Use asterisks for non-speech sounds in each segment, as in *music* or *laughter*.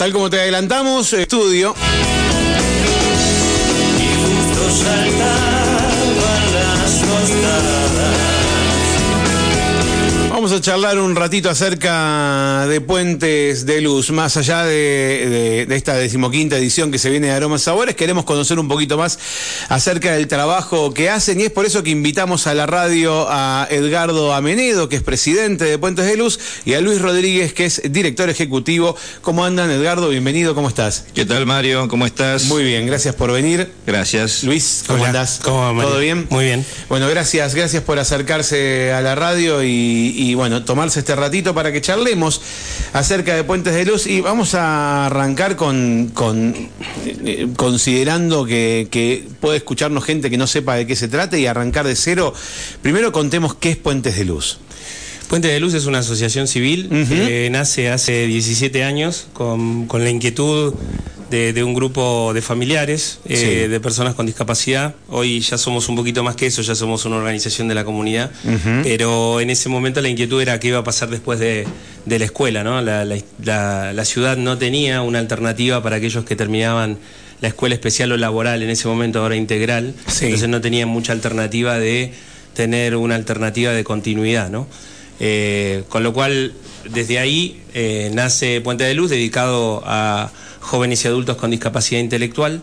tal como te adelantamos, estudio. Vamos a charlar un ratito acerca de Puentes de Luz. Más allá de, esta decimoquinta edición que se viene de Aromas Sabores, queremos conocer un poquito más acerca del trabajo que hacen y es por eso que invitamos a la radio a Edgardo Amenedo, que es presidente de Puentes de Luz, y a Luis Rodríguez, que es director ejecutivo. ¿Cómo andan, Edgardo? Bienvenido, ¿cómo estás? ¿Qué tal, Mario? ¿Cómo estás? Muy bien, gracias por venir. Gracias. Luis, ¿cómo andás? ¿Cómo va, ¿Todo bien? Muy bien. Bueno, gracias, gracias por acercarse a la radio y y bueno, tomarse este ratito para que charlemos acerca de Puentes de Luz y vamos a arrancar con, eh, considerando que, puede escucharnos gente que no sepa de qué se trata y arrancar de cero. Primero contemos qué es Puentes de Luz. Puentes de Luz es una asociación civil que nace hace 17 años con, con la inquietud de, un grupo de familiares, eh, de personas con discapacidad. Hoy ya somos un poquito más que eso, ya somos una organización de la comunidad, pero en ese momento la inquietud era qué iba a pasar después de, la escuela. ¿no? La, ciudad no tenía una alternativa para aquellos que terminaban la escuela especial o laboral en ese momento, ahora integral, entonces no tenían mucha alternativa de tener una alternativa de continuidad. ¿no? Eh, con lo cual, desde ahí eh, nace Puente de Luz, dedicado a jóvenes y adultos con discapacidad intelectual.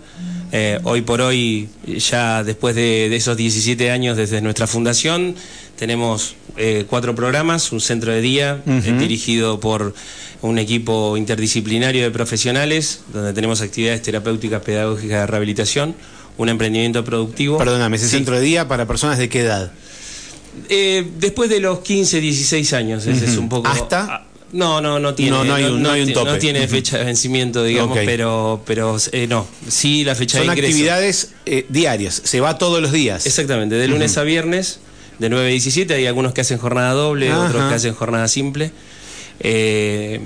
Eh, hoy por hoy, ya después de, esos 17 años desde nuestra fundación, tenemos eh, cuatro programas, un centro de día eh, dirigido por un equipo interdisciplinario de profesionales, donde tenemos actividades terapéuticas, pedagógicas de rehabilitación, un emprendimiento productivo. Perdóname, ese centro de día para personas de qué edad? después de los 15, 16 años, ese es un poco... ¿Hasta? No, no, no tiene. No, hay un, tope. No tiene fecha de vencimiento, digamos, pero, pero eh, no. Sí, la fecha de ingreso. Son actividades eh, diarias, se va todos los días. Exactamente, de lunes a viernes, de 9 a 17. Hay algunos que hacen jornada doble, otros que hacen jornada simple. Eh,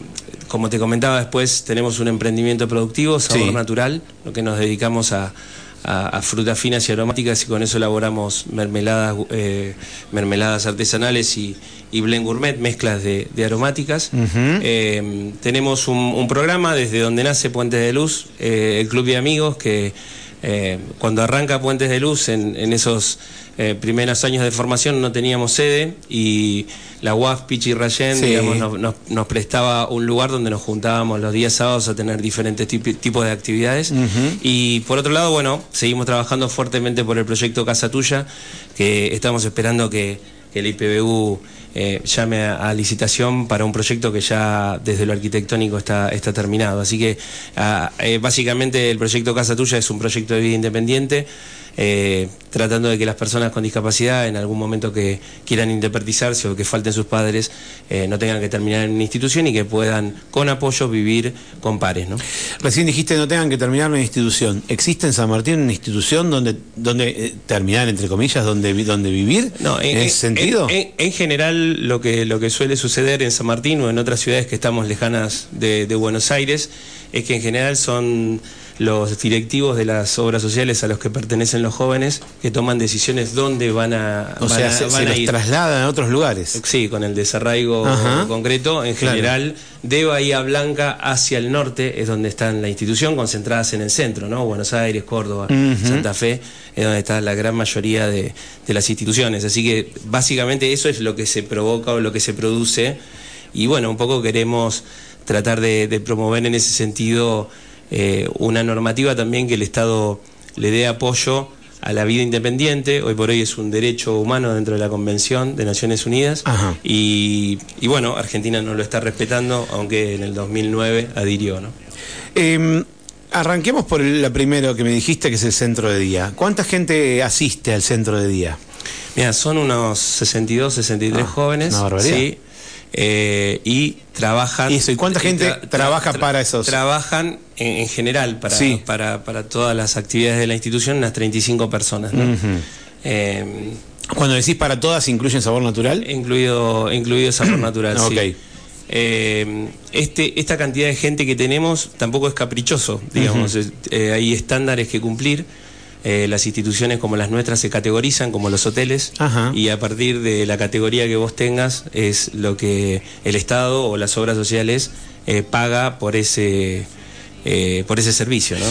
como te comentaba después, tenemos un emprendimiento productivo, sabor natural, lo que nos dedicamos a, frutas finas y aromáticas y con eso elaboramos mermeladas, mermeladas artesanales y, y Blend Gourmet, mezclas de, aromáticas. Eh, tenemos un, programa desde donde nace Puentes de Luz, eh, el Club de Amigos, que eh, cuando arranca Puentes de Luz en, esos primeros años de formación no teníamos sede y la UAF Pichi Rayen nos, prestaba un lugar donde nos juntábamos los días sábados a tener diferentes tipos de actividades. Y por otro lado, bueno, seguimos trabajando fuertemente por el proyecto Casa Tuya, que estamos esperando que, que el IPBU eh, llame a, licitación para un proyecto que ya desde lo arquitectónico está, está terminado. Así que ah, eh, básicamente el proyecto Casa Tuya es un proyecto de vida independiente. Eh, tratando de que las personas con discapacidad en algún momento que quieran independizarse o que falten sus padres eh, no tengan que terminar en una institución y que puedan con apoyo vivir con pares. ¿no? Recién dijiste no tengan que terminar en una institución. ¿Existe en San Martín una institución donde, donde eh, terminar, entre comillas, donde, donde vivir? No, en, ese sentido? En, general lo que, lo que suele suceder en San Martín o en otras ciudades que estamos lejanas de Buenos Aires es que en general son los directivos de las obras sociales a los que pertenecen los jóvenes que toman decisiones dónde van a o sea, se, los trasladan a otros lugares. Sí con el desarraigo concreto en general de Bahía Blanca hacia el norte es donde está la institución concentradas en el centro no Buenos Aires Córdoba Santa Fe es donde está la gran mayoría de, las instituciones. Así que básicamente eso es lo que se provoca o lo que se produce. Y bueno un poco queremos tratar de promover en ese sentido eh, una normativa también que el Estado le dé apoyo a la vida independiente, hoy por hoy es un derecho humano dentro de la Convención de Naciones Unidas y, bueno, Argentina no lo está respetando, aunque en el 2009 adhirió. ¿no? Em, arranquemos por la primero que me dijiste, que es el centro de día. ¿Cuánta gente asiste al centro de día? Mira, son unos 62, 63 ah, jóvenes. Una barbaridad. Sí, eh, y trabajan. ¿y cuánta gente trabaja para esos? Trabajan en, general para, para, todas las actividades de la institución unas 35 personas. Eh, Cuando decís para todas, ¿incluyen sabor natural? Incluido, incluido sabor *clears throat* natural, sí. Eh, este, esta cantidad de gente que tenemos tampoco es caprichoso, digamos, hay estándares que cumplir. Eh, las instituciones como las nuestras se categorizan como los hoteles y a partir de la categoría que vos tengas es lo que el Estado o las obras sociales eh, paga por ese eh, por ese servicio, ¿no?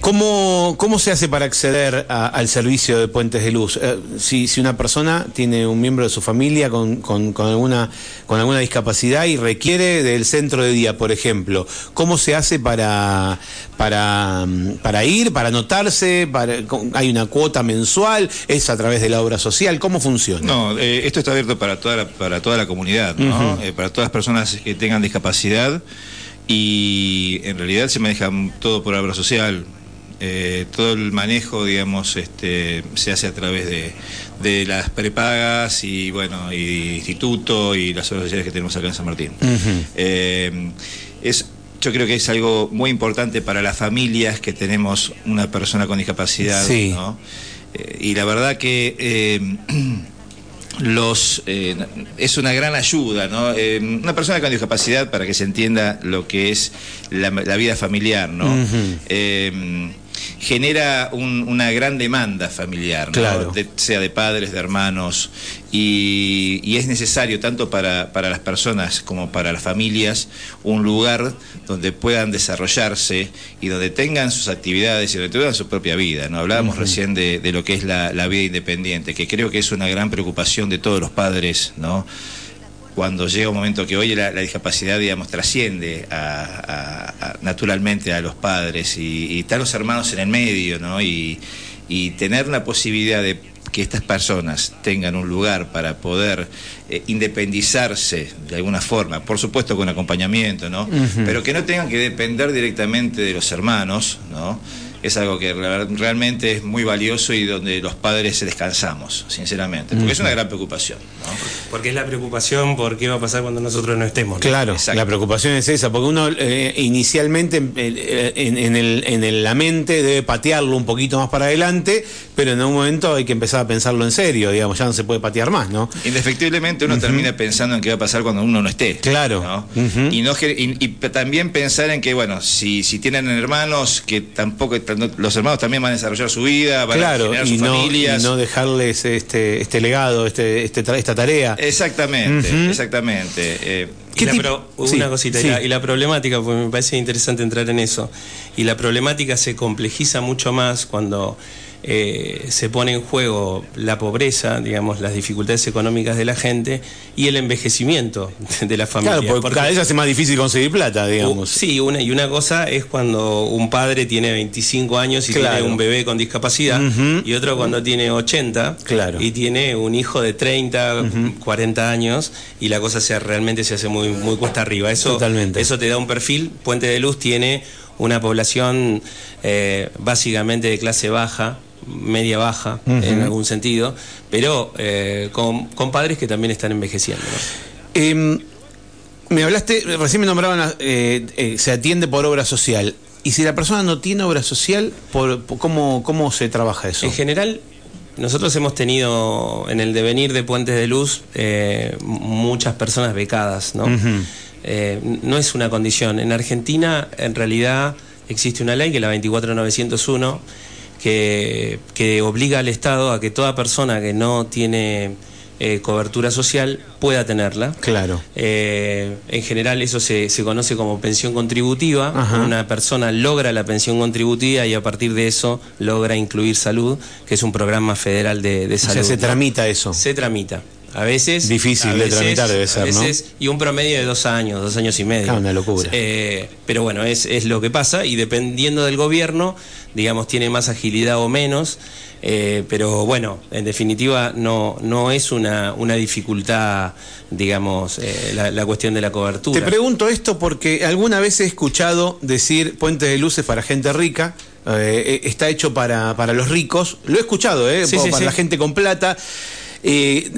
¿Cómo, ¿Cómo se hace para acceder al servicio de puentes de luz? Eh, si, si, una persona tiene un miembro de su familia con, con, alguna, con alguna discapacidad y requiere del centro de día, por ejemplo, ¿cómo se hace para, para, para ir, para anotarse? Para, ¿Hay una cuota mensual? ¿Es a través de la obra social? ¿Cómo funciona? No, eh, esto está abierto para toda la, para toda la comunidad, ¿no? Eh, para todas las personas que tengan discapacidad y en realidad se maneja todo por obra social eh, todo el manejo, digamos, este, se hace a través de, las prepagas y, bueno, y instituto y las obras sociales que tenemos acá en San Martín. Eh, es, yo creo que es algo muy importante para las familias que tenemos una persona con discapacidad, eh, y la verdad que *clears throat* los es una gran ayuda, ¿no? una persona con discapacidad, para que se entienda lo que es la, vida familiar, ¿no? Genera una gran demanda familiar, sea de padres, de hermanos, y, es necesario tanto para, las personas como para las familias un lugar donde puedan desarrollarse y donde tengan sus actividades y donde tengan su propia vida. ¿no? Hablábamos recién de, lo que es la, la vida independiente, que creo que es una gran preocupación de todos los padres, ¿no? Cuando llega un momento que hoy la, discapacidad, digamos, trasciende naturalmente a los padres y, están los hermanos en el medio, ¿no? Y, tener la posibilidad de que estas personas tengan un lugar para poder eh, independizarse de alguna forma, por supuesto con acompañamiento, ¿no? Pero que no tengan que depender directamente de los hermanos, ¿no? Es algo que realmente es muy valioso y donde los padres descansamos, sinceramente, porque es una gran preocupación. Porque es la preocupación por qué va a pasar cuando nosotros no estemos. Claro, la preocupación es esa, porque uno eh, inicialmente eh, en, el, en la mente debe patearlo un poquito más para adelante, pero en un momento hay que empezar a pensarlo en serio, digamos, ya no se puede patear más, ¿no? Indefectiblemente uno termina pensando en qué va a pasar cuando uno no esté. Claro. y, no, y, también pensar en que, bueno, si, si tienen hermanos que tampoco los hermanos también van a desarrollar su vida, van a generar sus familias. Y no dejarles este, este legado, este, este esta tarea. Exactamente, exactamente. Eh, una cosita, y, la, problemática, porque me parece interesante entrar en eso, y la problemática se complejiza mucho más cuando eh, se pone en juego la pobreza, digamos, las dificultades económicas de la gente y el envejecimiento *laughs* de la familia. Claro, porque, cada vez hace más difícil conseguir plata, digamos. sí, una, y una cosa es cuando un padre tiene 25 años y tiene un bebé con discapacidad, y otro cuando tiene 80 claro. y tiene un hijo de 30, 40 años, y la cosa se, realmente se hace muy, muy cuesta arriba. Eso, eso te da un perfil. Puente de Luz tiene una población eh, básicamente de clase baja, media baja en algún sentido, pero eh, con, padres que también están envejeciendo. Em, me hablaste, recién me nombraban, eh, se atiende por obra social. ¿Y si la persona no tiene obra social, por, cómo, cómo se trabaja eso? En general, nosotros hemos tenido en el devenir de Puentes de Luz muchas personas becadas, ¿no? No es una condición. En Argentina, en realidad, existe una ley que es la 24901 que, obliga al Estado a que toda persona que no tiene eh, cobertura social pueda tenerla. Claro. Eh, en general eso se, conoce como pensión contributiva. Una persona logra la pensión contributiva y a partir de eso logra incluir salud, que es un programa federal de, salud. O sea, se tramita eso. Se tramita. A veces. Difícil de tramitar debe ser, veces, Y un promedio de dos años, dos años y medio. Ah, una locura. Eh, pero bueno, es, es, lo que pasa y dependiendo del gobierno, digamos, tiene más agilidad o menos. Eh, pero bueno, en definitiva no, no es una, una dificultad, digamos, eh, la, cuestión de la cobertura. Te pregunto esto porque alguna vez he escuchado decir puentes de luces para gente rica. está hecho para, para los ricos. Lo he escuchado, ¿eh? para la gente con plata. Eh,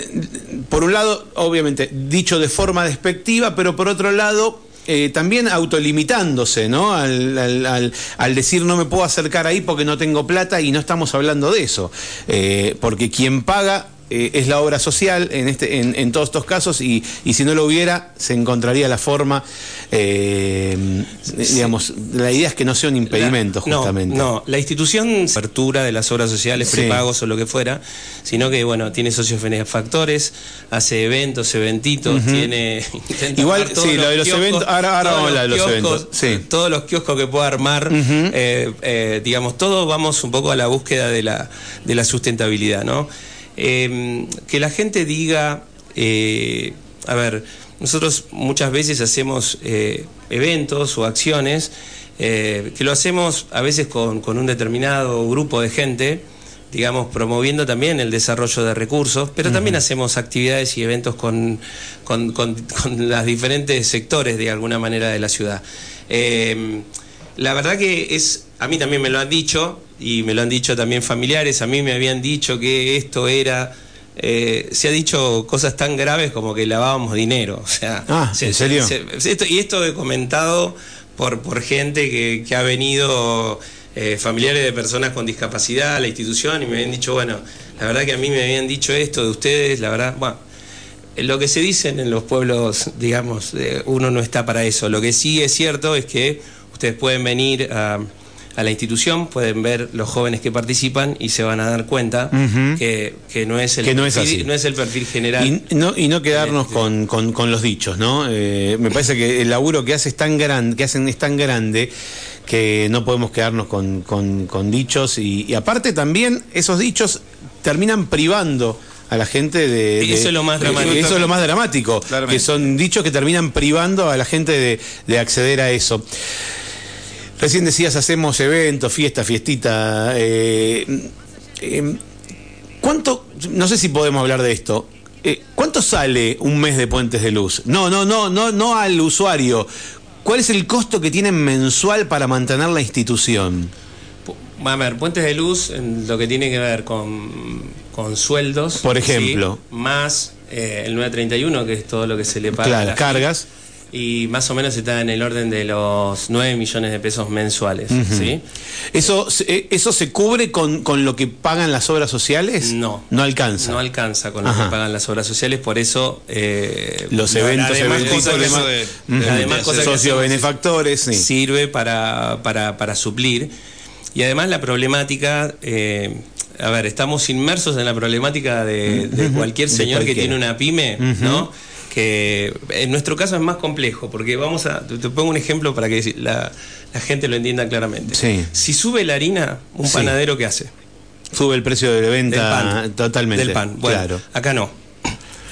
por un lado, obviamente, dicho de forma despectiva, pero por otro lado, eh, también autolimitándose, ¿no? Al, decir no me puedo acercar ahí porque no tengo plata y no estamos hablando de eso. Eh, porque quien paga eh, es la obra social en, este, en, todos estos casos y, si no lo hubiera, se encontraría la forma, eh, digamos, la idea es que no sea un impedimento justamente. No, la institución apertura de las obras sociales, prepagos o lo que fuera, sino que, bueno, tiene socios benefactores, hace eventos, eventitos, tiene... Igual, sí, lo de los eventos, ahora, ahora vamos a hablar de los eventos. Todos los kioscos que pueda armar, eh, digamos, todos vamos un poco a la búsqueda de la, de la sustentabilidad, ¿no? Em, que la gente diga, eh, a ver, nosotros muchas veces hacemos eh, eventos o acciones eh, que lo hacemos a veces con, un determinado grupo de gente, digamos, promoviendo también el desarrollo de recursos, pero también hacemos actividades y eventos con, con, con, los diferentes sectores, de alguna manera, de la ciudad. Em, la verdad que es, a mí también me lo han dicho, y me lo han dicho también familiares, a mí me habían dicho que esto era... Eh, se ha dicho cosas tan graves como que lavábamos dinero. O sea, ah, ¿en serio? y esto he comentado por, por gente que, que ha venido, eh, familiares de personas con discapacidad a la institución y me habían dicho, bueno, la verdad que a mí me habían dicho esto de ustedes, la verdad, bueno, lo que se dicen en los pueblos, digamos, uno no está para eso. Lo que sí es cierto es que ustedes pueden venir a a la institución, pueden ver los jóvenes que participan y se van a dar cuenta que, no es el no perfil, no es el perfil general. Y no, y no quedarnos con, con, los dichos, ¿no? Eh, me parece que el laburo que hace es tan grande, que hacen es tan grande que no podemos quedarnos con, con dichos y, aparte también esos dichos terminan privando a la gente de, eso es lo más dramático. eso es lo más dramático que son dichos que terminan privando a la gente de, de acceder a eso Recién decías, hacemos eventos, fiesta, fiestita. Eh, em, ¿Cuánto, no sé si podemos hablar de esto, eh, ¿cuánto sale un mes de Puentes de Luz? No, no, no, no, no al usuario. ¿Cuál es el costo que tienen mensual para mantener la institución? A ver, Puentes de Luz, lo que tiene que ver con, con sueldos. Por ejemplo. más eh, el 931, que es todo lo que se le paga. Claro, cargas y más o menos está en el orden de los 9 millones de pesos mensuales. ¿sí? ¿Eso, eh, ¿Eso se cubre con, con, lo que pagan las obras sociales? No. No alcanza. No alcanza con lo que pagan las obras sociales, por eso... Eh, Los eventos, además, de, además benefactores, sirve para, para, para, suplir. Y además la problemática... Eh, a ver, estamos inmersos en la problemática de, cualquier señor que tiene una pyme, ¿no? Que en nuestro caso es más complejo, porque vamos a, te, pongo un ejemplo para que la, gente lo entienda claramente. Si sube la harina, un panadero, ¿qué hace? Sube el precio de venta totalmente. Del pan. Bueno, acá no.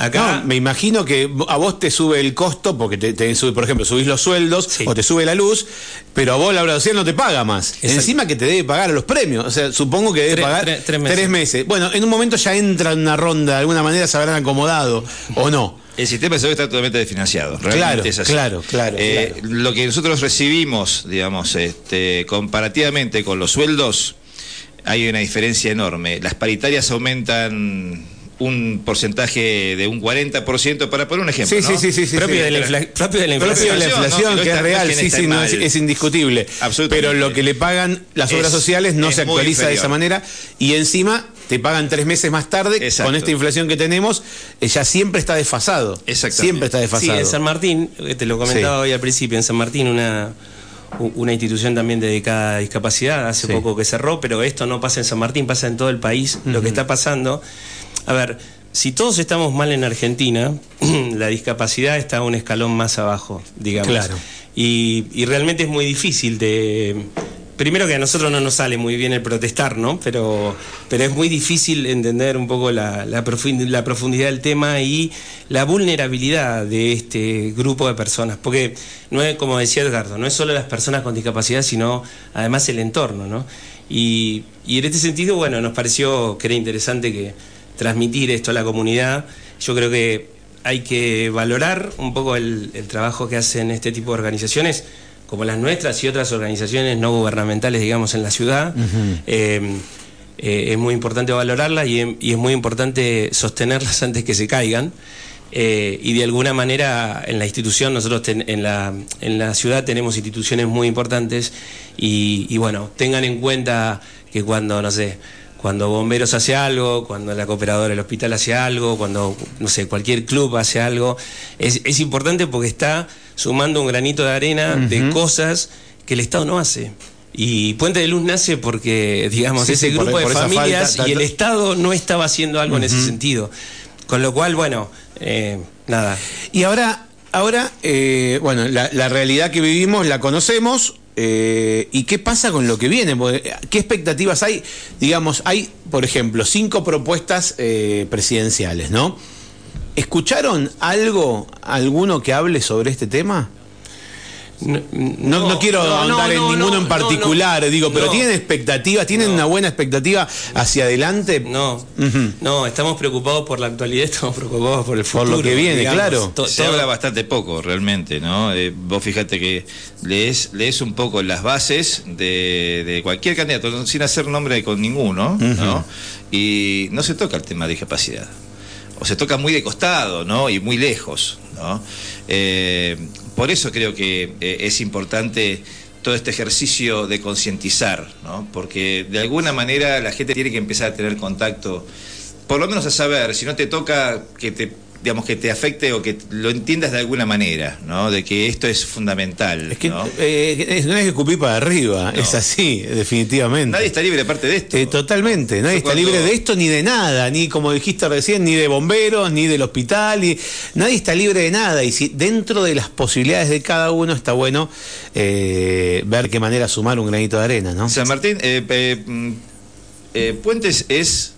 Acá, me imagino que a vos te sube el costo, porque te, sube, por ejemplo, subís los sueldos o te sube la luz, pero a vos la obra social no te paga más. Encima que te debe pagar a los premios. O sea, supongo que debe pagar tres, meses. Bueno, en un momento ya entra en una ronda, de alguna manera se habrán acomodado, o no. El sistema de salud está totalmente desfinanciado. Claro, claro, claro, eh, Lo que nosotros recibimos, digamos, este, comparativamente con los sueldos, hay una diferencia enorme. Las paritarias aumentan un porcentaje de un 40%, para poner un ejemplo. Sí, sí, sí, sí, propio, de la inflación. Propio de la inflación, que es real, sí, sí, es, indiscutible. Pero lo que le pagan las obras sociales no se actualiza de esa manera y encima te pagan tres meses más tarde, con esta inflación que tenemos, eh, ya siempre está desfasado. Siempre está desfasado. Sí, en San Martín, eh, te lo comentaba hoy al principio, en San Martín una una institución también dedicada a discapacidad, hace poco que cerró, pero esto no pasa en San Martín, pasa en todo el país. Lo que está pasando a ver, si todos estamos mal en Argentina, *clears throat* la discapacidad está a un escalón más abajo, digamos. Claro. Y, realmente es muy difícil de. Primero que a nosotros no nos sale muy bien el protestar, ¿no? Pero, pero es muy difícil entender un poco la, la, profundidad del tema y la vulnerabilidad de este grupo de personas. Porque no es, como decía Edgardo, no es solo las personas con discapacidad, sino además el entorno, ¿no? Y, y en este sentido, bueno, nos pareció que era interesante que transmitir esto a la comunidad. Yo creo que hay que valorar un poco el, trabajo que hacen este tipo de organizaciones, como las nuestras y otras organizaciones no gubernamentales, digamos, en la ciudad. Eh, eh, es muy importante valorarlas y, es muy importante sostenerlas *laughs* antes que se caigan. Eh, y de alguna manera en la institución, nosotros en, la, en la ciudad tenemos instituciones muy importantes y, y bueno, tengan en cuenta que cuando, no sé, cuando Bomberos hace algo, cuando la cooperadora del hospital hace algo, cuando, no sé, cualquier club hace algo. Es, es importante porque está sumando un granito de arena de cosas que el Estado no hace. Y Puente de Luz nace porque, digamos, Sí, ese sí, por- grupo de por esa familias falta- y el Estado no estaba haciendo algo en ese sentido. Con lo cual, bueno, eh, nada. Y ahora, ahora eh, bueno, la, la realidad que vivimos la conocemos. Eh, ¿Y qué pasa con lo que viene? Porque, ¿Qué expectativas hay? Digamos, hay, por ejemplo, cinco propuestas eh, presidenciales, ¿no? ¿Escucharon algo, alguno que hable sobre este tema? No, No, no quiero no, ahondar no, en no, ninguno no, en particular, no, digo, pero no. ¿tienen expectativas? ¿Tienen No. una buena expectativa hacia adelante? No, no, estamos preocupados por la actualidad, *laughs* estamos preocupados por el Por futuro. lo que viene, claro. To- Se todo- habla bastante poco realmente, ¿no? Eh, vos fíjate que lees, lees un poco las bases de, de cualquier candidato, sin hacer nombre con ninguno, ¿no? Y no se toca el tema de discapacidad. O se toca muy de costado, ¿no? Y muy lejos, ¿no? Eh, por eso creo que eh, es importante todo este ejercicio de concientizar, ¿no? Porque de alguna manera la gente tiene que empezar a tener contacto por lo menos a saber, si no te toca que te digamos que te afecte o que lo entiendas de alguna manera, ¿no? De que esto es fundamental. Es que ¿no? eh, es- no es que escupir para arriba, No. es así, definitivamente. Nadie está libre aparte de esto. Eh, totalmente, nadie Yo está cuando- libre de esto ni de nada, ni como dijiste recién, ni de bomberos, ni del hospital, ni- nadie está libre de nada. Y si dentro de las posibilidades de cada uno está bueno eh, ver qué manera sumar un granito de arena, ¿no? San Martín, eh, mm, Puentes es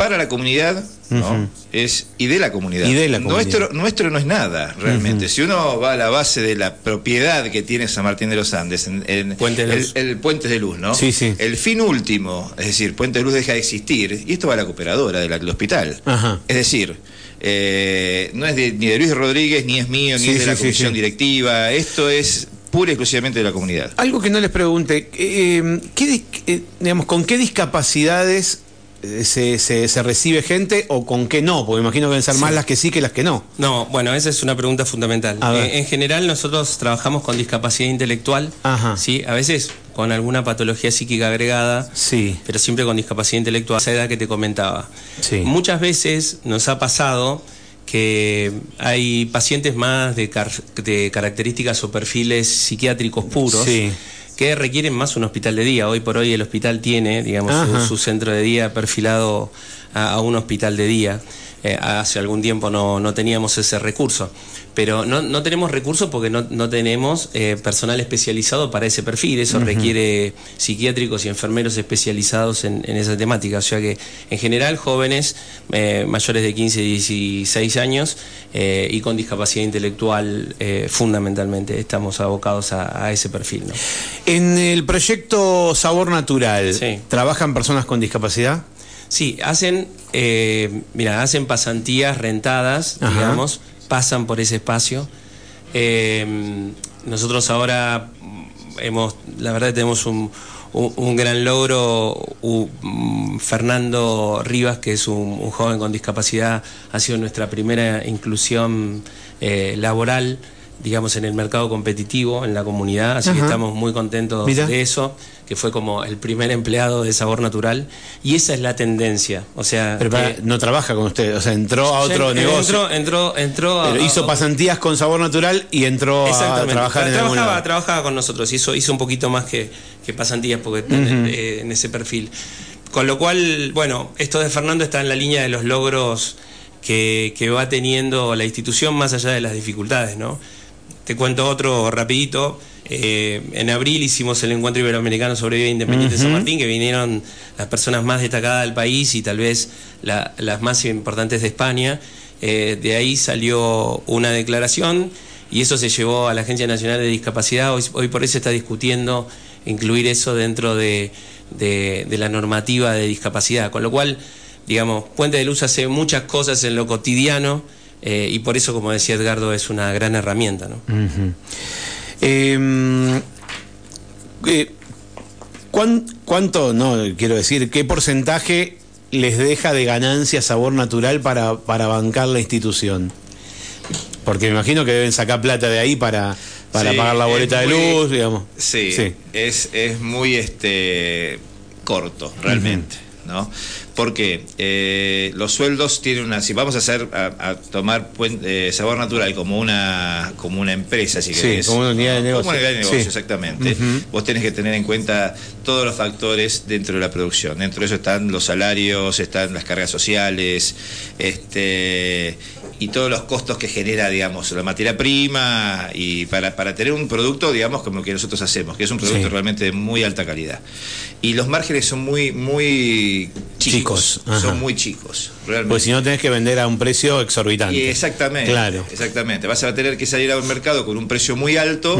para la comunidad, ¿no? Es y de la comunidad. Y de la comunidad. Nuestro, nuestro no es nada, realmente. Si uno va a la base de la propiedad que tiene San Martín de los Andes, en, en- Puente de el, Luz. el Puente de Luz, ¿no? Sí, sí. El fin último, es decir, Puente de Luz deja de existir, y esto va a la cooperadora del hospital. Ajá. Es decir, eh, no es de- ni de Luis Rodríguez, ni es mío, ni Sí, es de la comisión directiva. Esto es pura y exclusivamente de la comunidad. Algo que no les pregunté, eh, ¿qué dis- eh, digamos, ¿con qué discapacidades se, se- se recibe gente o con qué no? Porque imagino que deben ser más las que sí que las que no. No, bueno, esa es una pregunta fundamental. Ver. En, en general nosotros trabajamos con discapacidad intelectual, Ajá. ¿sí? A veces con alguna patología psíquica agregada, Sí. pero siempre con discapacidad intelectual, esa edad que te comentaba. Sí. Muchas veces nos ha pasado que hay pacientes más de, car- de características o perfiles psiquiátricos puros Sí. Que requieren más un hospital de día. Hoy por hoy el hospital tiene, digamos, su, su centro de día perfilado a, a un hospital de día. Eh, hace algún tiempo no, no teníamos ese recurso. Pero no, no tenemos recursos porque no, no tenemos eh, personal especializado para ese perfil. Eso requiere psiquiátricos y enfermeros especializados en, en esa temática. O sea que, en general, jóvenes eh, mayores de 15 y 16 años eh, y con discapacidad intelectual, fundamentalmente, estamos abocados a, a ese perfil. En el proyecto Sabor Natural, Sí. ¿trabajan personas con discapacidad? Sí, hacen, eh, mira, hacen pasantías rentadas, Ajá. digamos, pasan por ese espacio. Eh, nosotros ahora hemos, la verdad tenemos un, un- un gran logro. Mm, Fernando Rivas, que es un, un joven con discapacidad, ha sido nuestra primera inclusión eh, laboral, digamos, en el mercado competitivo, en la comunidad, así que estamos muy contentos Mira. de eso, que fue como el primer empleado de Sabor Natural, y esa es la tendencia. O sea, Pero para- que- no trabaja con usted, o sea, entró a otro en- negocio. Entró, entró, entró a- Pero hizo pasantías con Sabor Natural y entró a trabajar en trabajaba, lado. trabajaba con nosotros, hizo, hizo un poquito más que, que pasantías porque eh, en ese perfil. Con lo cual, bueno, esto de Fernando está en la línea de los logros que, que va teniendo la institución más allá de las dificultades, ¿no? Te cuento otro rapidito. Eh, en abril hicimos el encuentro iberoamericano sobre vida independiente de San Martín, que vinieron las personas más destacadas del país y tal vez la- las más importantes de España. Eh, de ahí salió una declaración y eso se llevó a la Agencia Nacional de Discapacidad. Hoy, hoy por eso está discutiendo incluir eso dentro de, de- de la normativa de discapacidad. Con lo cual, digamos, Puente de Luz hace muchas cosas en lo cotidiano eh, y por eso, como decía Edgardo, es una gran herramienta. ¿no? Ujú. Eh, eh, ¿cuán- ¿Cuánto, no, quiero decir, qué porcentaje les deja de ganancia sabor natural para, para bancar la institución? Porque me imagino que deben sacar plata de ahí para, para Sí, pagar la boleta de luz, digamos. Sí, Sí. Es, es muy este corto, realmente. ¿no? Porque eh, los sueldos tienen una, si vamos a hacer, a, tomar eh, sabor natural como una, como una empresa, si sí, como una unidad de negocio. Como una unidad de negocio, exactamente. Vos tenés que tener en cuenta todos los factores dentro de la producción. Dentro de eso están los salarios, están las cargas sociales, este y todos los costos que genera, digamos, la materia prima y para, para tener un producto, digamos, como el que nosotros hacemos, que es un producto realmente de muy alta calidad. Y los márgenes son muy, muy chicos, son muy chicos. Realmente. Pues si no tenés que vender a un precio exorbitante. exactamente. Claro. Exactamente. Vas a tener que salir a un mercado con un precio muy alto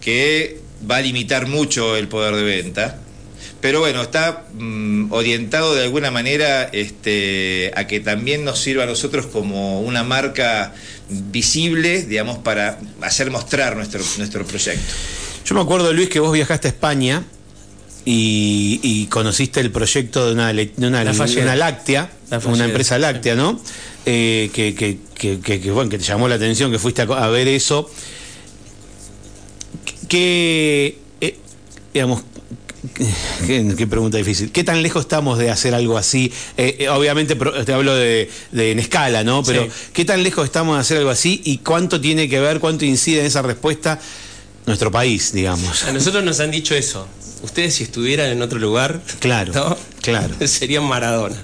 que va a limitar mucho el poder de venta pero bueno, está mm, orientado de alguna manera este, a que también nos sirva a nosotros como una marca visible, digamos, para hacer mostrar nuestro, nuestro proyecto. Yo me acuerdo, Luis, que vos viajaste a España y, conociste el proyecto de una, de una, láctea, una empresa láctea, ¿no? Eh, que, que, que, bueno, que te llamó la atención, que fuiste a, ver eso. Que, eh, digamos, Qué, pregunta difícil. ¿Qué tan lejos estamos de hacer algo así? Eh, eh, obviamente te hablo de, en escala, ¿no? Pero ¿qué tan lejos estamos de hacer algo así y cuánto tiene que ver, cuánto incide en esa respuesta nuestro país, digamos? A nosotros nos han dicho eso. Ustedes si estuvieran en otro lugar, claro, claro, *laughs* serían Maradona,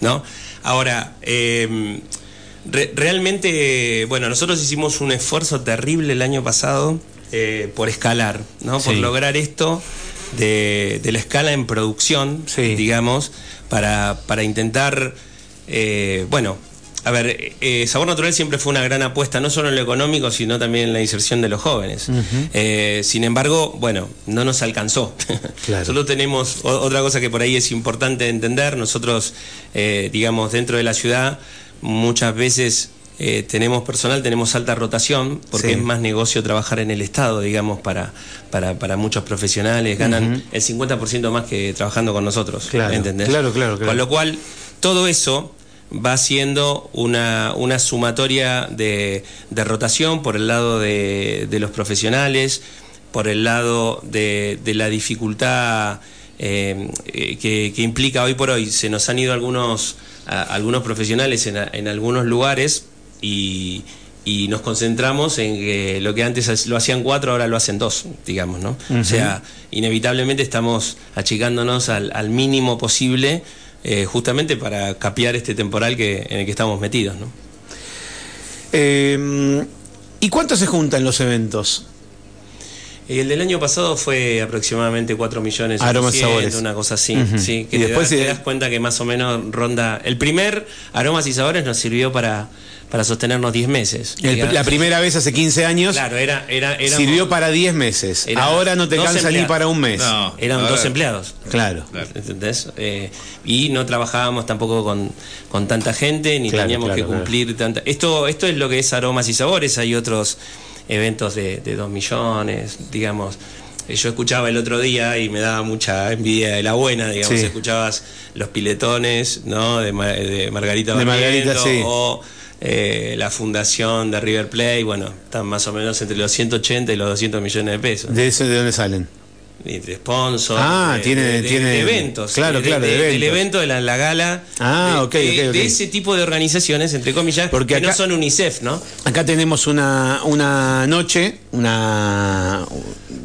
¿no? Ahora, em, realmente, bueno, nosotros hicimos un esfuerzo terrible el año pasado eh, por escalar, ¿no? Por lograr esto de, la escala en producción, digamos, para, para intentar, eh, bueno, a ver, eh, Sabor Natural siempre fue una gran apuesta, no solo en lo económico, sino también en la inserción de los jóvenes. Eh, sin embargo, bueno, no nos alcanzó. *laughs* Solo tenemos otra cosa que por ahí es importante entender. Nosotros, digamos, dentro de la ciudad, muchas veces eh, tenemos personal, tenemos alta rotación, porque es más negocio trabajar en el Estado, digamos, para, para, muchos profesionales. Ganan el 50% más que trabajando con nosotros. Claro, ¿entendés? Claro, claro, Con lo cual, todo eso va siendo una, una sumatoria de, de, rotación por el lado de, los profesionales, por el lado de, la dificultad eh, que, implica hoy por hoy. Se nos han ido algunos, algunos profesionales en, en algunos lugares y, nos concentramos en que lo que antes lo hacían cuatro, ahora lo hacen dos, digamos, ¿no? O sea, inevitablemente estamos achicándonos al, mínimo posible eh, justamente para capear este temporal que, en el que estamos metidos, ¿no? Em, ¿Y cuánto se juntan los eventos? El del año pasado fue aproximadamente 4 millones. Aromas y sabores. Una cosa así, sí. Que y después te das cuenta que más o menos ronda... El primer Aromas y Sabores nos sirvió para para sostenernos 10 meses. la primera vez hace 15 años claro, era, era, sirvió para 10 meses. Ahora no te cansa ni para un mes. No, eran dos empleados. Claro. ¿Entendés? Eh, y no trabajábamos tampoco con, con tanta gente, ni teníamos que cumplir tanta... Esto, esto es lo que es aromas y sabores. Hay otros eventos de, de 2 millones, digamos eh, yo escuchaba el otro día y me daba mucha envidia de la buena, digamos, escuchabas los piletones, ¿no? De, Margarita de Margarita, sí. o eh, la fundación de River Plate, bueno, están más o menos entre los 180 y los 200 millones de pesos. ¿De eso de dónde salen? De sponsors, ah, tiene, tiene eventos, claro, claro, de, el evento de la, gala, ah, okay, de, ese tipo de organizaciones, entre comillas, Porque que no son UNICEF, ¿no? Acá tenemos una, una noche, una,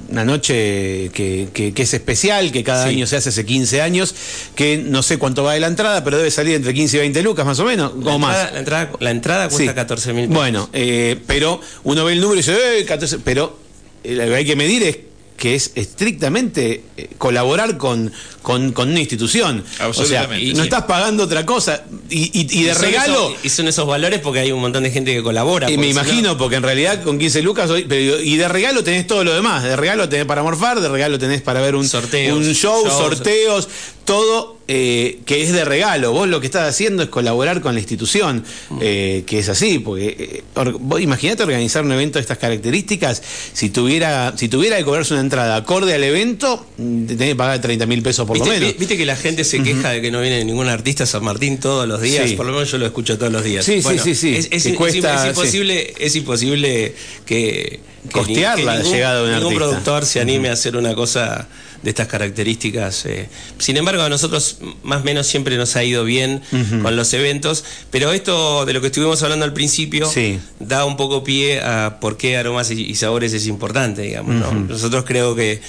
una noche que, que, es especial, que cada año se hace hace 15 años, que no sé cuánto va de la entrada, pero debe salir entre 15 y 20 lucas más o menos, la o más. La entrada, la entrada cuesta 14 mil Bueno, eh, pero uno ve el número y dice, eh, 14, pero eh, lo que hay que medir es que es estrictamente eh, colaborar con, con, una institución. O sea, no estás pagando otra cosa. Y, de regalo. y son esos valores porque hay un montón de gente que colabora. Y me imagino, porque en realidad con 15 lucas. y de regalo tenés todo lo demás. De regalo tenés para morfar, de regalo tenés para ver un, un show, sorteos, todo eh, que es de regalo. Vos lo que estás haciendo es colaborar con la institución, mm. eh, que es así, porque eh, vos imaginate organizar un evento de estas características, si tuviera, si tuviera que cobrarse una entrada acorde al evento, mm, te tenés que pagar 30 mil pesos por lo menos. Viste que la gente se queja de que no viene ningún artista a San Martín todos los días, por lo menos yo lo escucho todos los días. Sí, sí, sí, Es, imposible, es imposible que costear la llegada de un ningún artista. productor se anime a hacer una cosa de estas características. eh. Sin embargo, a nosotros más o menos siempre nos ha ido bien con los eventos, pero esto de lo que estuvimos hablando al principio Sí. da un poco pie a por qué aromas y, sabores es importante, digamos. ¿no? Nosotros creo que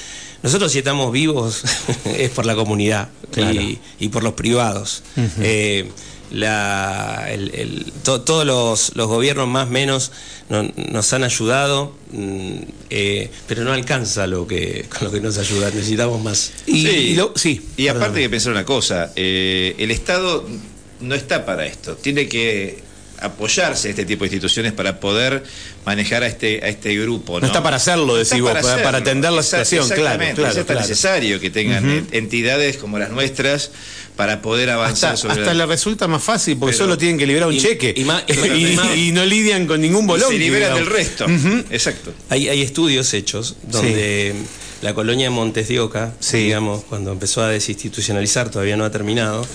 nosotros si estamos vivos *laughs* es por la comunidad Claro. y, y por los privados. Eh, la- el- el- to- todos los, los gobiernos más o menos no- nos han ayudado, mm, eh, pero no alcanza lo que, con lo que nos ayuda, necesitamos más. Y, Sí. y lo- sí, Y aparte hay que pensar una cosa, eh, el Estado no está para esto, tiene que apoyarse a este tipo de instituciones para poder manejar a este a este grupo. No, No está para hacerlo, decís vos, para- para atender la situación, claro, exactamente, claro, es claro. necesario que tengan entidades como las nuestras para poder avanzar Hasta, sobre hasta la- le resulta más fácil porque Pero- solo tienen que liberar un y- cheque y más- y, *laughs* y más- y no lidian con ningún y bolón. se liberan del resto. Exacto. Hay, hay estudios hechos donde la colonia de Montes de Oca, Sí. digamos, cuando empezó a desinstitucionalizar, todavía no ha terminado,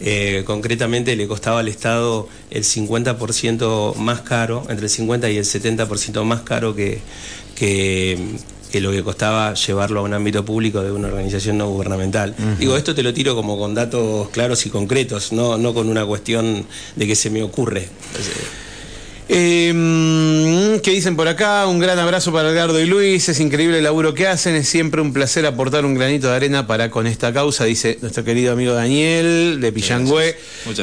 eh, concretamente le costaba al Estado el 50% más caro, entre el 50 y el 70% más caro que, que, que lo que costaba llevarlo a un ámbito público de una organización no gubernamental. Digo, esto te lo tiro como con datos claros y concretos, no, no con una cuestión de que se me ocurre. Eh, ¿Qué dicen por acá? Un gran abrazo para Edgardo y Luis. Es increíble el laburo que hacen. Es siempre un placer aportar un granito de arena para con esta causa, dice nuestro querido amigo Daniel de Pillangüe,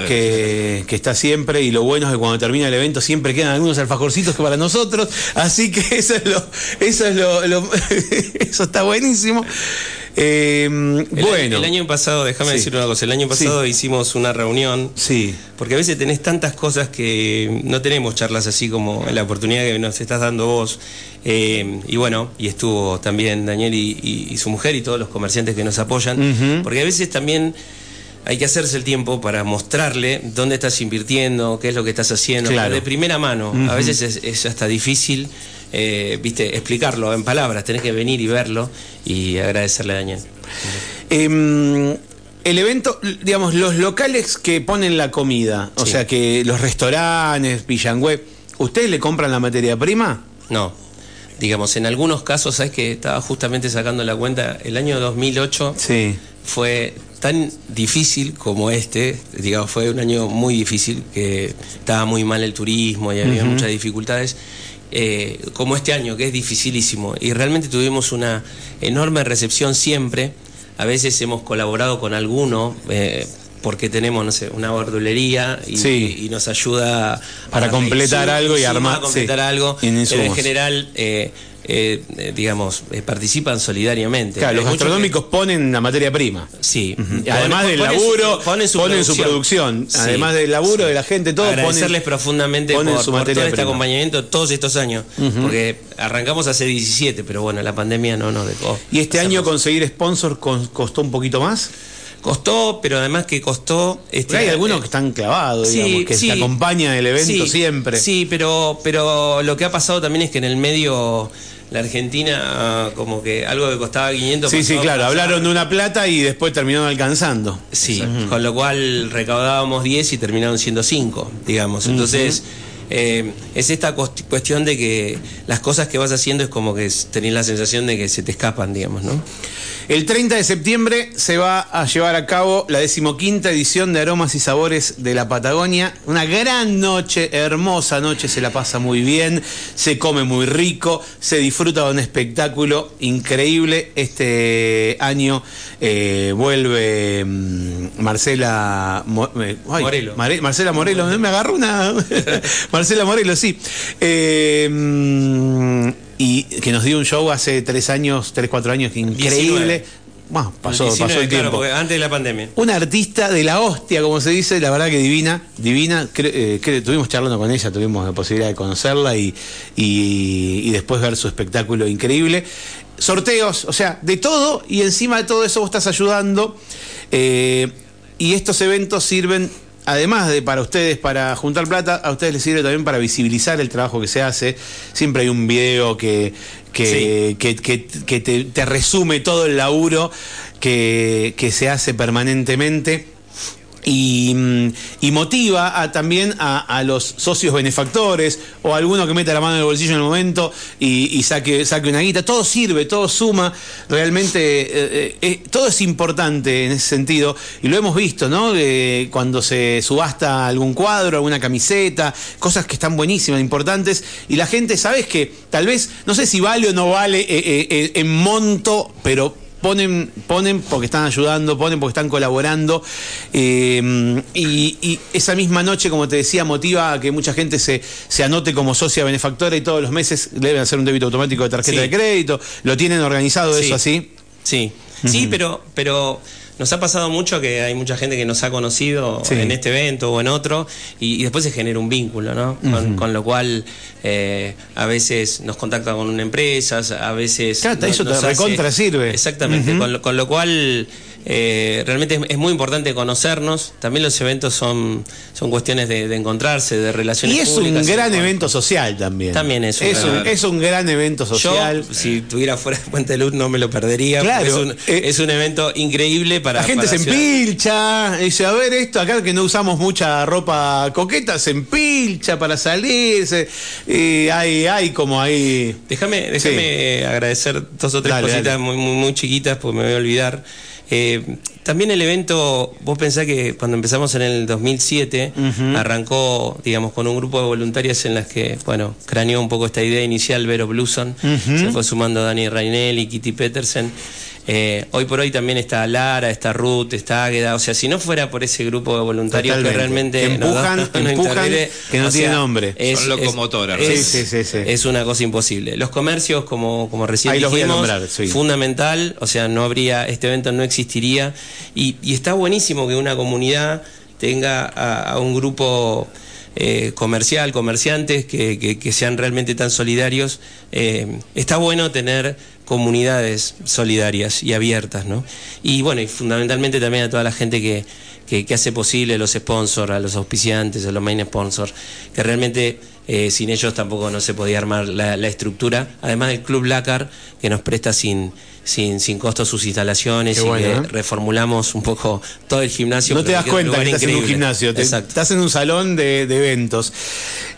que, que está siempre. Y lo bueno es que cuando termina el evento siempre quedan algunos alfajorcitos que para nosotros. Así que eso es lo, eso es lo, lo- *laughs* eso está buenísimo. Eh, El, bueno, el año pasado, déjame Sí. decir una cosa, el año pasado Sí. hicimos una reunión sí. Porque a veces tenés tantas cosas que no tenemos charlas así como la oportunidad que nos estás dando vos. Eh, y bueno, y estuvo también Daniel y, y- y su mujer y todos los comerciantes que nos apoyan. Porque a veces también hay que hacerse el tiempo para mostrarle dónde estás invirtiendo, qué es lo que estás haciendo. Claro. De primera mano. A veces es, es hasta difícil, eh, viste, explicarlo en palabras. Tenés que venir y verlo y agradecerle a Daniel. Em, el evento, digamos, los locales que ponen la comida, o Sí. sea que los restaurantes, Pillangüe, ¿ustedes le compran la materia prima? No. Digamos, en algunos casos, ¿sabes que Estaba justamente sacando la cuenta, el año 2008 Sí. fue tan difícil como este, digamos, fue un año muy difícil, que estaba muy mal el turismo y había muchas dificultades, eh, como este año, que es dificilísimo. Y realmente tuvimos una enorme recepción siempre. A veces hemos colaborado con alguno. eh, porque tenemos, no sé, una verdulería y, Sí. y nos ayuda Para completar insumos, algo y armar- completar sí, algo. en Pero en insumos. general, eh, eh, digamos, eh, participan solidariamente. Claro, los que- gastronómicos ponen la materia prima. Sí. Además Ponen- del laburo, ponen su ponen su producción. Sí. Además del laburo de la gente, todo Agradecerles ponen- profundamente ponen por, su por todo este prima. acompañamiento todos estos años. Porque arrancamos hace 17, pero bueno, la pandemia no nos dejó. ¿Y este año conseguir sponsor costó un poquito más? Costó, pero además que costó. Este, hay algunos eh, que están clavados, Sí, digamos, que sí. te acompañan el evento Sí, siempre. Sí, pero, pero lo que ha pasado también es que en el medio la Argentina, como que algo que costaba 500 Sí, sí, claro. Hablaron de una plata y después terminaron alcanzando. Sí, con lo cual recaudábamos 10 y terminaron siendo 5, digamos. Entonces, eh, es esta cuest- cuestión de que las cosas que vas haciendo es como que tenés la sensación de que se te escapan, digamos, ¿no? El 30 de septiembre se va a llevar a cabo la decimoquinta edición de Aromas y Sabores de la Patagonia. Una gran noche, hermosa noche, se la pasa muy bien, se come muy rico, se disfruta de un espectáculo increíble. Este año eh, vuelve mm, Marcela Mo- eh, ay, Morelo. Mare- Marcela Morelo, me agarró una. *laughs* Marcela Morelo, sí. Eh, mm, y que nos dio un show hace tres años, tres, cuatro años, que increíble. 19. Bueno, pasó, 19, pasó el claro, tiempo. antes de la pandemia. Una artista de la hostia, como se dice, la verdad que divina, divina. Cre- eh, cre- estuvimos charlando con ella, tuvimos la posibilidad de conocerla y, y- y después ver su espectáculo increíble. Sorteos, o sea, de todo y encima de todo eso vos estás ayudando. eh, y estos eventos sirven, además de para ustedes, para juntar plata, a ustedes les sirve también para visibilizar el trabajo que se hace. Siempre hay un video que, que, que, que- que te, te resume todo el laburo que, que se hace permanentemente. Y, motiva también a, los socios benefactores o a alguno que meta la mano en el bolsillo en el momento y, saque, saque una guita. Todo sirve, todo suma. Realmente eh, eh, eh, todo es importante en ese sentido y lo hemos visto, ¿no? cuando se subasta algún cuadro, alguna camiseta, cosas que están buenísimas, importantes y la gente, ¿sabes que Tal vez, no sé si vale o no vale en monto, pero ponen, ponen porque están ayudando, ponen porque están colaborando. Eh, y, esa misma noche, como te decía, motiva a que mucha gente se, se anote como socia benefactora y todos los meses deben hacer un débito automático de tarjeta de crédito. ¿Lo tienen organizado eso así? Sí, sí, pero, pero nos ha pasado mucho que hay mucha gente que nos ha conocido en este evento o en otro y, después se genera un vínculo, ¿no? con, lo cual eh, a veces nos contacta con una empresa, a veces... Claro, eso te recontra sirve. Exactamente, con, lo, cual eh, realmente es, muy importante conocernos. También los eventos son, son cuestiones de, encontrarse, de relaciones Y es un gran evento social también. También es un, es un, gran evento social. si estuviera fuera de Puente de Luz, no me lo perdería. Claro, eh, es, un, evento increíble para. La gente se empilcha. Dice, a ver, esto acá que no usamos mucha ropa coqueta, se empilcha para salirse. Y hay, hay como ahí. Déjame, déjame agradecer dos o tres cositas Muy, muy, muy chiquitas, porque me voy a olvidar. Eh, también el evento, vos pensás que cuando empezamos en el 2007, arrancó, digamos, con un grupo de voluntarias en las que, bueno, craneó un poco esta idea inicial Vero Bluson, se fue sumando Dani Rainel y Kitty Petersen. Eh, hoy por hoy también está Lara, está Ruth, está Águeda. O sea, si no fuera por ese grupo de voluntarios que realmente empujan, *laughs* que no tiene nombre. Es, Son locomotoras. Es, una cosa imposible. Los comercios, como, como recién dijimos, fundamental. O sea, no habría, este evento no existiría. Y, está buenísimo que una comunidad tenga a, un grupo eh, comercial, comerciantes que, sean realmente tan solidarios. Eh, está bueno tener comunidades solidarias y abiertas, ¿no? Y bueno, y fundamentalmente también a toda la gente que, que, hace posible los sponsors, a los auspiciantes, a los main sponsors, que realmente eh, sin ellos tampoco no se podía armar la, estructura. Además del Club Lacar, que nos presta sin, sin, sin costo sus instalaciones y que ¿eh? reformulamos un poco todo el gimnasio. No te das cuenta que estás en un gimnasio, estás en un salón de, eventos.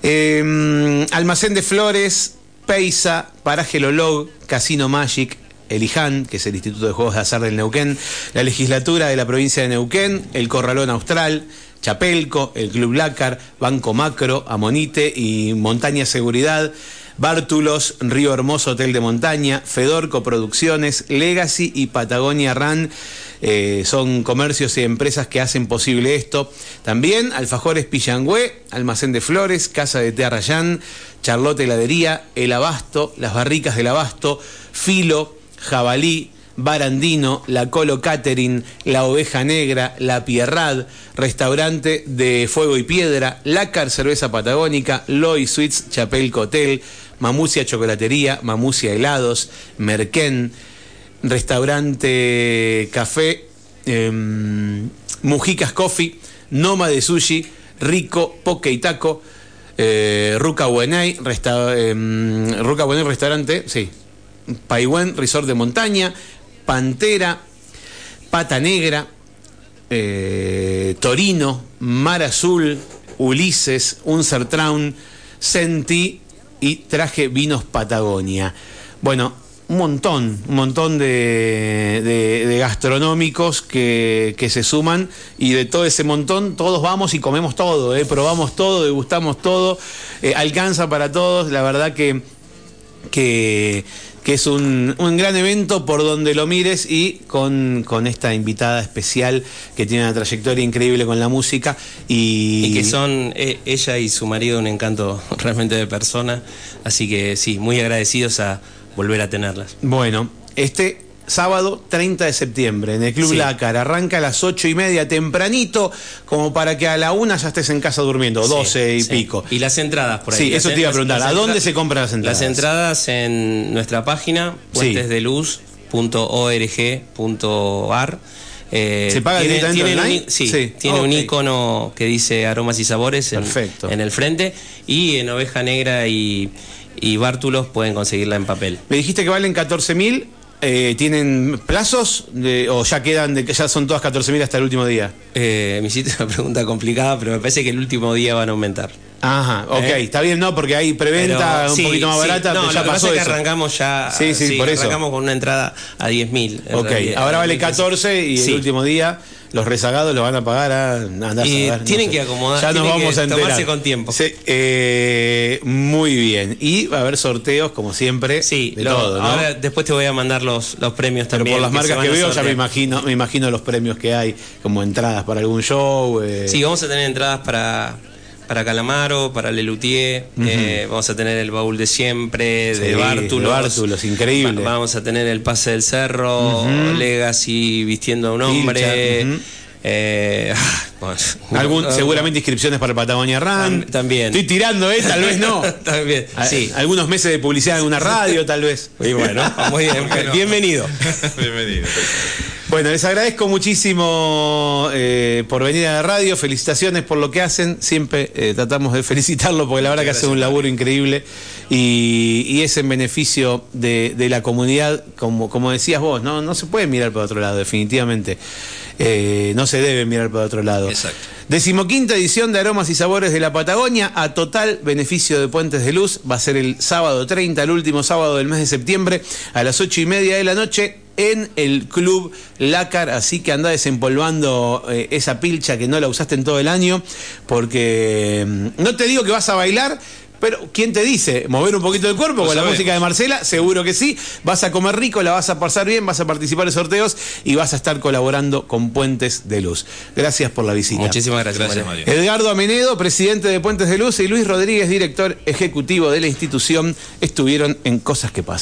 Eh, almacén de Flores, Peisa, Paraje Lolog, Casino Magic, el IJAN, que es el Instituto de Juegos de Azar del Neuquén, la legislatura de la provincia de Neuquén, el Corralón Austral, Chapelco, el Club Lácar, Banco Macro, Amonite y Montaña Seguridad, Bártulos, Río Hermoso Hotel de Montaña, Fedorco Producciones, Legacy y Patagonia RAN. Eh, son comercios y empresas que hacen posible esto. También Alfajores Pillangüé, Almacén de Flores, Casa de Tea Rayán, Charlotte Heladería, El Abasto, Las Barricas del Abasto, Filo, Jabalí, Barandino, La Colo Catering, La Oveja Negra, La Pierrad, Restaurante de Fuego y Piedra, Lácar Cerveza Patagónica, Loy Suites Chapelco Hotel, Mamucia Chocolatería, Mamucia Helados, Merquén, Restaurante Café, em, Mujicas Coffee, Noma de Sushi, Rico, Poke y Taco, eh, Ruca Buenay, em, Ruca Buenay Restaurante, sí, Paiwen Resort de Montaña, Pantera, Pata Negra, eh, Torino, Mar Azul, Ulises, Unsertraun, Senti y Traje Vinos Patagonia. Bueno, un montón, un montón de, gastronómicos que, se suman y de todo ese montón todos vamos y comemos todo, eh, probamos todo, degustamos todo, eh, alcanza para todos, la verdad que, que, es un, gran evento por donde lo mires y con, con, esta invitada especial que tiene una trayectoria increíble con la música y, y que son eh, ella y su marido un encanto *laughs* realmente de persona, así que sí, muy agradecidos a volver a tenerlas. Bueno, este sábado 30 de septiembre en el Club Lácar. Arranca a las ocho y media tempranito, como para que a la una ya estés en casa durmiendo, 12 y pico. Y las entradas por ahí. Sí, eso te iba a preguntar. ¿A dónde se compran las entradas? Las entradas en nuestra página, puentesdeluz.org.ar. Eh, ¿Se paga tiene, Un, sí, tiene un icono que dice aromas y sabores en, en el frente y en oveja negra y y Bártulos pueden conseguirla en papel. Me dijiste que valen 14 mil eh, ¿tienen plazos de- o ya quedan, de, ya son todas 14.000 hasta el último día? Eh, me hiciste una pregunta complicada, pero me parece que el último día van a aumentar. Ajá, ok, Eh. está bien, no, porque hay preventa Pero un sí, poquito más sí. barata, No, pero ya lo que pasó pasa es que eso. arrancamos ya. Sí, sí, por eso. Arrancamos con una entrada a 10.000. en Ok, realidad. ahora vale 14 y Sí. el último día los rezagados lo van a pagar a andar Y a ver, tienen sé. que acomodar, Ya nos vamos que a enterar. tomarse con tiempo. Sí, eh, muy bien. Y va a haber sorteos, como siempre, Sí, de lo- todo, ¿no? ahora después te voy a mandar los, los premios Pero también. por las que marcas que a veo ya me imagino, me imagino los premios que hay, como entradas para algún show. eh, Sí, vamos a tener entradas para, para Calamaro, para Lelutier, eh, vamos a tener el baúl de siempre, Sí, de Bártulos. Bártulos, increíble. Va- vamos a tener el pase del cerro, Legacy vistiendo a un Pilcha, hombre. eh, bueno, algún, no, seguramente inscripciones para el Patagonia Run. Tam- también. Estoy tirando, ¿eh? Tal vez no. *laughs* También, sí. Algunos meses de publicidad en una radio, tal vez. *laughs* Y bueno, muy bien, *laughs* bienvenido. Bienvenido. Bueno, les agradezco muchísimo eh, por venir a la radio. Felicitaciones por lo que hacen. Siempre eh, tratamos de felicitarlo porque la verdad que hacen un laburo increíble y, y es en beneficio de, de la comunidad, como, como decías vos, ¿no? no se puede mirar para otro lado, definitivamente. Eh, no se debe mirar para otro lado. Exacto. Decimoquinta edición de Aromas y Sabores de la Patagonia, a total beneficio de Puentes de Luz. Va a ser el sábado 30, el último sábado del mes de septiembre, a las ocho y media de la noche, en el Club Lácar. Así que anda desempolvando eh, esa pilcha que no la usaste en todo el año, porque mm, no te digo que vas a bailar. Pero, ¿quién te dice? ¿Mover un poquito el cuerpo Lo con la música de Marcela? Seguro que sí. Vas a comer rico, la vas a pasar bien, vas a participar en sorteos y vas a estar colaborando con Puentes de Luz. Gracias por la visita. Muchísimas gracias. Gracias. Mario. Edgardo Amenedo, presidente de Puentes de Luz, y Luis Rodríguez, director ejecutivo de la institución, estuvieron en Cosas que Pasan.